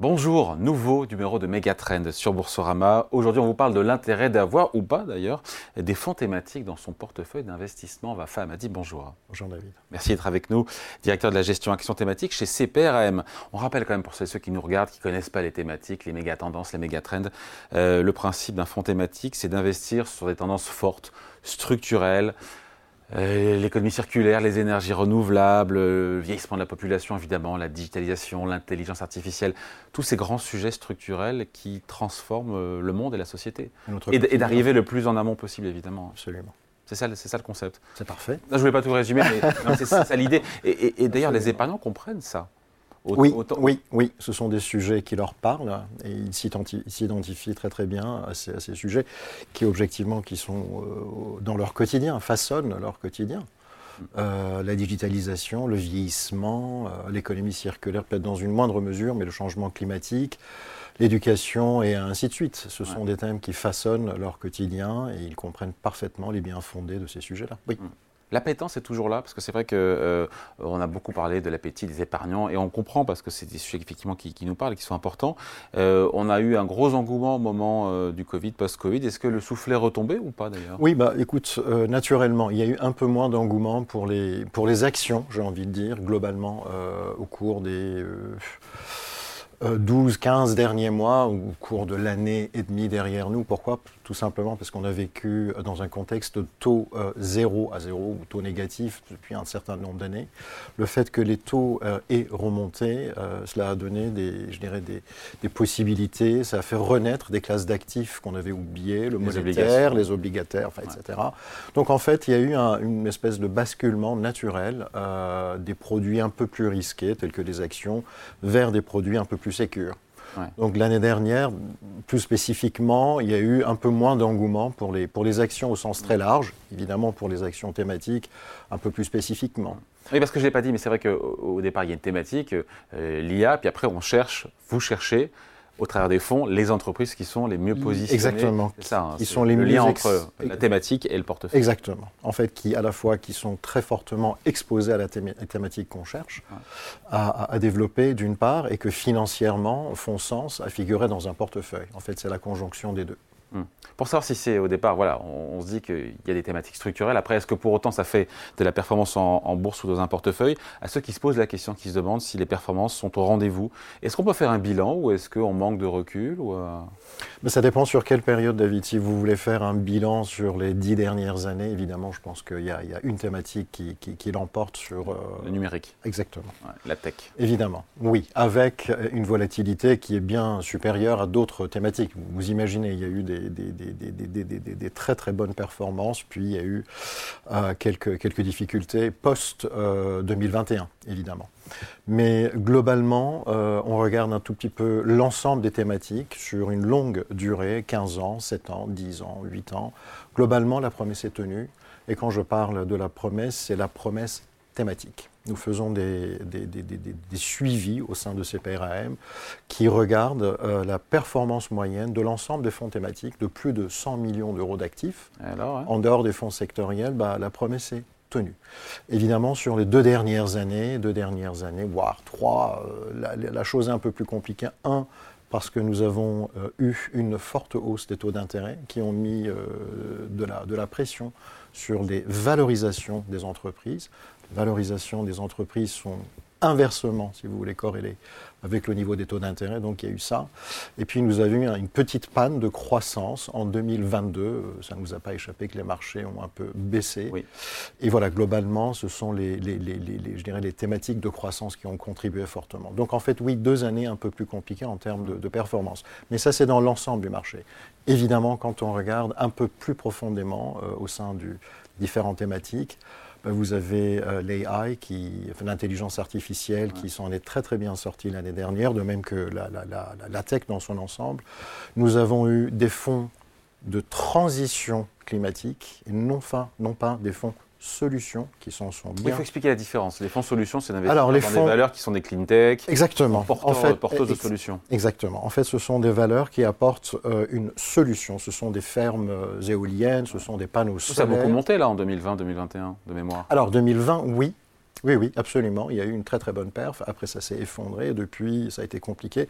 Bonjour, nouveau numéro de Megatrend sur Boursorama. Aujourd'hui, on vous parle de l'intérêt d'avoir, ou pas d'ailleurs, des fonds thématiques dans son portefeuille d'investissement. Va m'a dit bonjour. Bonjour David. Merci d'être avec nous, directeur de la gestion action thématique chez CPRM. On rappelle quand même pour ceux qui nous regardent, qui ne connaissent pas les thématiques, les méga tendances, les méga trends, euh, le principe d'un fonds thématique, c'est d'investir sur des tendances fortes, structurelles, l'économie circulaire, les énergies renouvelables, le vieillissement de la population évidemment, la digitalisation, l'intelligence artificielle, tous ces grands sujets structurels qui transforment euh, le monde et la société. Et, d'arriver le plus en amont possible évidemment. Absolument. C'est ça, ça, le concept. C'est parfait. je ne voulais pas tout résumer, mais c'est ça l'idée. Et, et d'ailleurs, les épargnants comprennent ça oui, oui, oui, ce sont des sujets qui leur parlent et ils s'identifient très très bien à ces, sujets qui objectivement qui sont euh, dans leur quotidien, façonnent leur quotidien. Euh, la digitalisation, le vieillissement, euh, l'économie circulaire peut-être dans une moindre mesure, mais le changement climatique, l'éducation et ainsi de suite. Ce sont des thèmes qui façonnent leur quotidien et ils comprennent parfaitement les biens fondés de ces sujets-là. Oui. Mm. L'appétence est toujours là, parce que c'est vrai qu'on euh, a beaucoup parlé de l'appétit des épargnants, et on comprend, parce que c'est des sujets effectivement qui, nous parlent qui sont importants. Euh, on a eu un gros engouement au moment euh, du Covid, post-Covid. Est-ce que le soufflet est retombé ou pas d'ailleurs? Oui, bah, écoute, naturellement, il y a eu un peu moins d'engouement pour les, pour les actions, j'ai envie de dire, globalement, au cours des 12, 15 derniers mois, au cours de l'année et demie derrière nous. Pourquoi? Tout simplement parce qu'on a vécu dans un contexte de taux euh, zéro à zéro ou taux négatif depuis un certain nombre d'années. Le fait que les taux euh, aient remonté, euh, cela a donné des, je dirais des, des, possibilités, ça a fait renaître des classes d'actifs qu'on avait oubliées, le monétaire, les obligataires, enfin, etc. Donc en fait, il y a eu une espèce de basculement naturel des produits un peu plus risqués, tels que les actions, vers des produits un peu plus sécures. Donc l'année dernière, plus spécifiquement, il y a eu un peu moins d'engouement pour les, pour les actions au sens très large, évidemment pour les actions thématiques un peu plus spécifiquement. Oui, parce que je ne l'ai pas dit, mais c'est vrai qu'au départ, il y a une thématique, euh, l'IA, puis après on cherche, vous cherchez au travers des fonds, les entreprises qui sont les mieux positionnées. Exactement. Ça. Hein, Ils sont les le lien entre la thématique et le portefeuille. Exactement. En fait, qui à la fois qui sont très fortement exposés à la thématique qu'on cherche à, développer d'une part, et que financièrement font sens à figurer dans un portefeuille. En fait, c'est la conjonction des deux. Hmm. Pour savoir si c'est au départ, voilà, on, se dit qu'il y a des thématiques structurelles. Après, est-ce que pour autant ça fait de la performance en, bourse ou dans un portefeuille? À ceux qui se posent la question, qui se demandent si les performances sont au rendez-vous, est-ce qu'on peut faire un bilan ou est-ce qu'on manque de recul ou euh? Ça dépend sur quelle période, David. Si vous voulez faire un bilan sur les dix dernières années, évidemment, je pense qu'il y, a une thématique qui, l'emporte sur. Euh, Le numérique. Exactement. la tech. Évidemment, oui, avec une volatilité qui est bien supérieure à d'autres thématiques. Vous imaginez, il y a eu des, des, très très bonnes performances, puis il y a eu euh, quelques, difficultés post-2021, euh, évidemment. Mais globalement, euh, on regarde un tout petit peu l'ensemble des thématiques sur une longue durée, 15 ans, 7 ans, 10 ans, 8 ans. Globalement, la promesse est tenue. Et quand je parle de la promesse, c'est la promesse thématique. Nous faisons des, suivis au sein de CPRAM qui regardent euh, la performance moyenne de l'ensemble des fonds thématiques de plus de 100 millions d'euros d'actifs. En dehors des fonds sectoriels, bah, la promesse est tenue. Évidemment, sur les deux dernières années, deux dernières années, voire trois, euh, la, chose est un peu plus compliquée. Un, parce que nous avons euh, eu une forte hausse des taux d'intérêt qui ont mis de, la, de la pression sur les valorisations des entreprises valorisation des entreprises sont inversement, si vous voulez, corrélées avec le niveau des taux d'intérêt. Donc il y a eu ça. Et puis nous avons eu une petite panne de croissance en 2022. Ça ne nous a pas échappé que les marchés ont un peu baissé. Et voilà, globalement, ce sont les, je dirais, les thématiques de croissance qui ont contribué fortement. Donc en fait, oui, deux années un peu plus compliquées en termes de, de performance. Mais ça, c'est dans l'ensemble du marché. Évidemment, quand on regarde un peu plus profondément euh, au sein du différentes thématiques, euh, vous avez euh, l'AI, l'intelligence artificielle, qui s'en est très très bien sortie l'année dernière, de même que la, la, tech dans son ensemble. Nous avons eu des fonds de transition climatique, et non, non pas des fonds solutions qui sont, sont Il bien. faut expliquer la différence. Les fonds solutions, c'est d'investir dans les des fonds- valeurs qui sont des clean tech, Exactement. porteurs- En fait, porteuses de solutions. Exactement. En fait, ce sont des valeurs qui apportent euh, une solution. Ce sont des fermes euh, éoliennes, ce sont des panneaux Ça a solaires. beaucoup monté là en 2020-2021 de mémoire. Alors 2020, oui. Oui, oui, absolument. Il y a eu une très très bonne perf. Après, ça s'est effondré. Depuis, ça a été compliqué.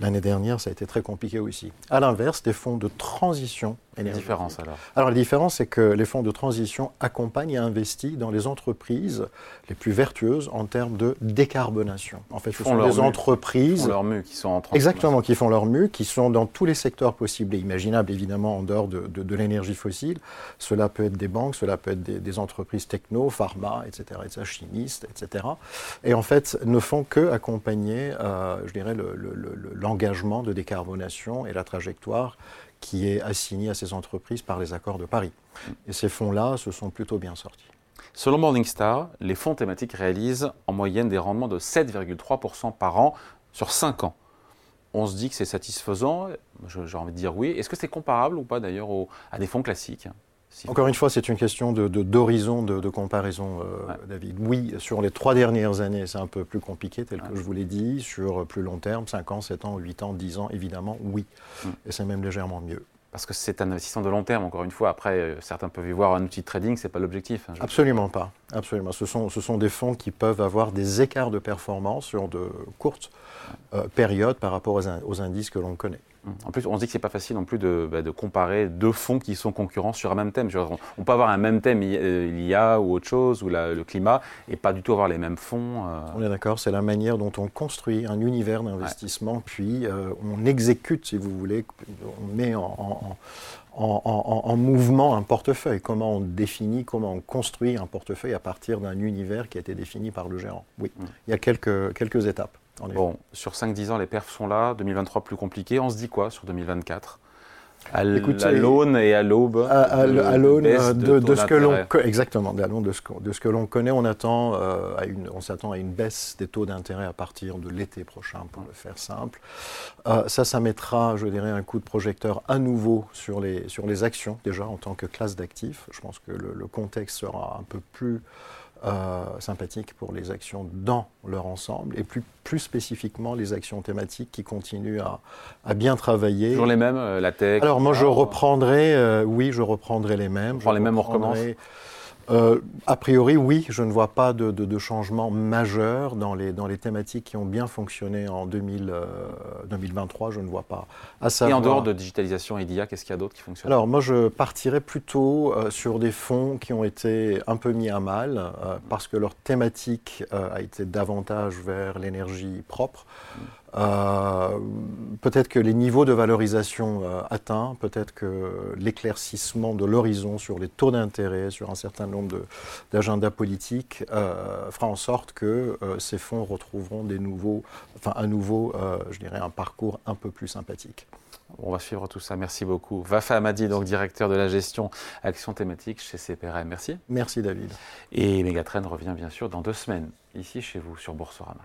L'année dernière, ça a été très compliqué aussi. À l'inverse, des fonds de transition énergétique. différence alors. Alors la différence, c'est que les fonds de transition accompagnent et investissent dans les entreprises les plus vertueuses en termes de décarbonation. En fait, ce font sont des mue. Entreprises font leur mu qui sont en. Exactement, qui font leur mue, qui sont dans tous les secteurs possibles et imaginables, évidemment, en dehors de, de- de l'énergie fossile. Cela peut être des banques, cela peut être des, des entreprises techno, pharma, etc., etc., chimistes, etc. Et en fait, ne font que accompagner, euh, je dirais, le- le- le- le- l'engagement de décarbonation et la trajectoire qui est assignée à ces entreprises par les accords de Paris. Et ces fonds-là se sont plutôt bien sortis. Selon Morningstar, les fonds thématiques réalisent en moyenne des rendements de 7,3% par an sur 5 ans. On se dit que c'est satisfaisant, j'ai envie de dire oui. Est-ce que c'est comparable ou pas d'ailleurs à des fonds classiques? Si- Encore une fois, c'est une question de- de- d'horizon, de, de, comparaison, euh, Ouais. David. Oui, sur les trois dernières années, c'est un peu plus compliqué, tel que je vous l'ai dit. Sur plus long terme, 5 ans, 7 ans, 8 ans, 10 ans, évidemment, oui. Mm. Et c'est même légèrement mieux. Parce que c'est un investissement de long terme, encore une fois. Après, euh, certains peuvent y voir un outil de trading, c'est pas l'objectif. hein, Absolument pas. Absolument. Ce sont, ce sont des fonds qui peuvent avoir des écarts de performance sur de courtes euh, périodes par rapport aux, in- aux indices que l'on connaît. En plus, on se dit que c'est pas facile non plus de, bah, de comparer deux fonds qui sont concurrents sur un même thème. On, peut avoir un même thème, I- euh, l'IA ou autre chose, ou la- le climat, et pas du tout avoir les mêmes fonds. euh. On est d'accord, c'est la manière dont on construit un univers d'investissement, puis euh, on exécute, si vous voulez, on met en, en- en- en- en mouvement un portefeuille. Comment on définit, comment on construit un portefeuille à partir d'un univers qui a été défini par le gérant? Oui, Mm. il y a quelques, quelques étapes. Bon, sur 5-10 ans, les perfs sont là. 2023 plus compliqué. On se dit quoi sur 2024 à l'aune et à l'aube à, de- l'aune euh, de de, taux de ce que l'on exactement de, ce, que- de ce que l'on connaît, on attend euh, à une, on s'attend à une baisse des taux d'intérêt à partir de l'été prochain, pour le faire simple. Euh, ça, ça mettra, je dirais, un coup de projecteur à nouveau sur les sur les actions déjà en tant que classe d'actifs. Je pense que le, le contexte sera un peu plus euh, sympathique pour les actions dans leur ensemble et plus, plus spécifiquement les actions thématiques qui continuent à, à bien travailler. Toujours les mêmes, euh, la tech. Alors moi je etc. reprendrai, euh, oui je reprendrai les mêmes. Je les mêmes, on reprendrai- Euh, a priori oui, je ne vois pas de, de, de changement majeur dans les, dans les thématiques qui ont bien fonctionné en 2000, euh, 2023, je ne vois pas. À Et en dehors de digitalisation et d'IA, qu'est-ce qu'il y a d'autre qui fonctionne? Alors moi je partirais plutôt euh, sur des fonds qui ont été un peu mis à mal parce que leur thématique a été davantage vers l'énergie propre. Euh, peut-être que les niveaux de valorisation euh, atteints, peut-être que l'éclaircissement de l'horizon sur les taux d'intérêt, sur un certain nombre d'agendas politiques, euh, fera en sorte que euh, ces fonds retrouveront des nouveaux, enfin à nouveau, je dirais, un parcours un peu plus sympathique. On va suivre tout ça. Merci beaucoup. Vafa Amadi, donc directeur de la gestion action thématique chez CPRM. Merci. Merci David. Et Megatrend revient bien sûr dans deux semaines, ici chez vous, sur Boursorama.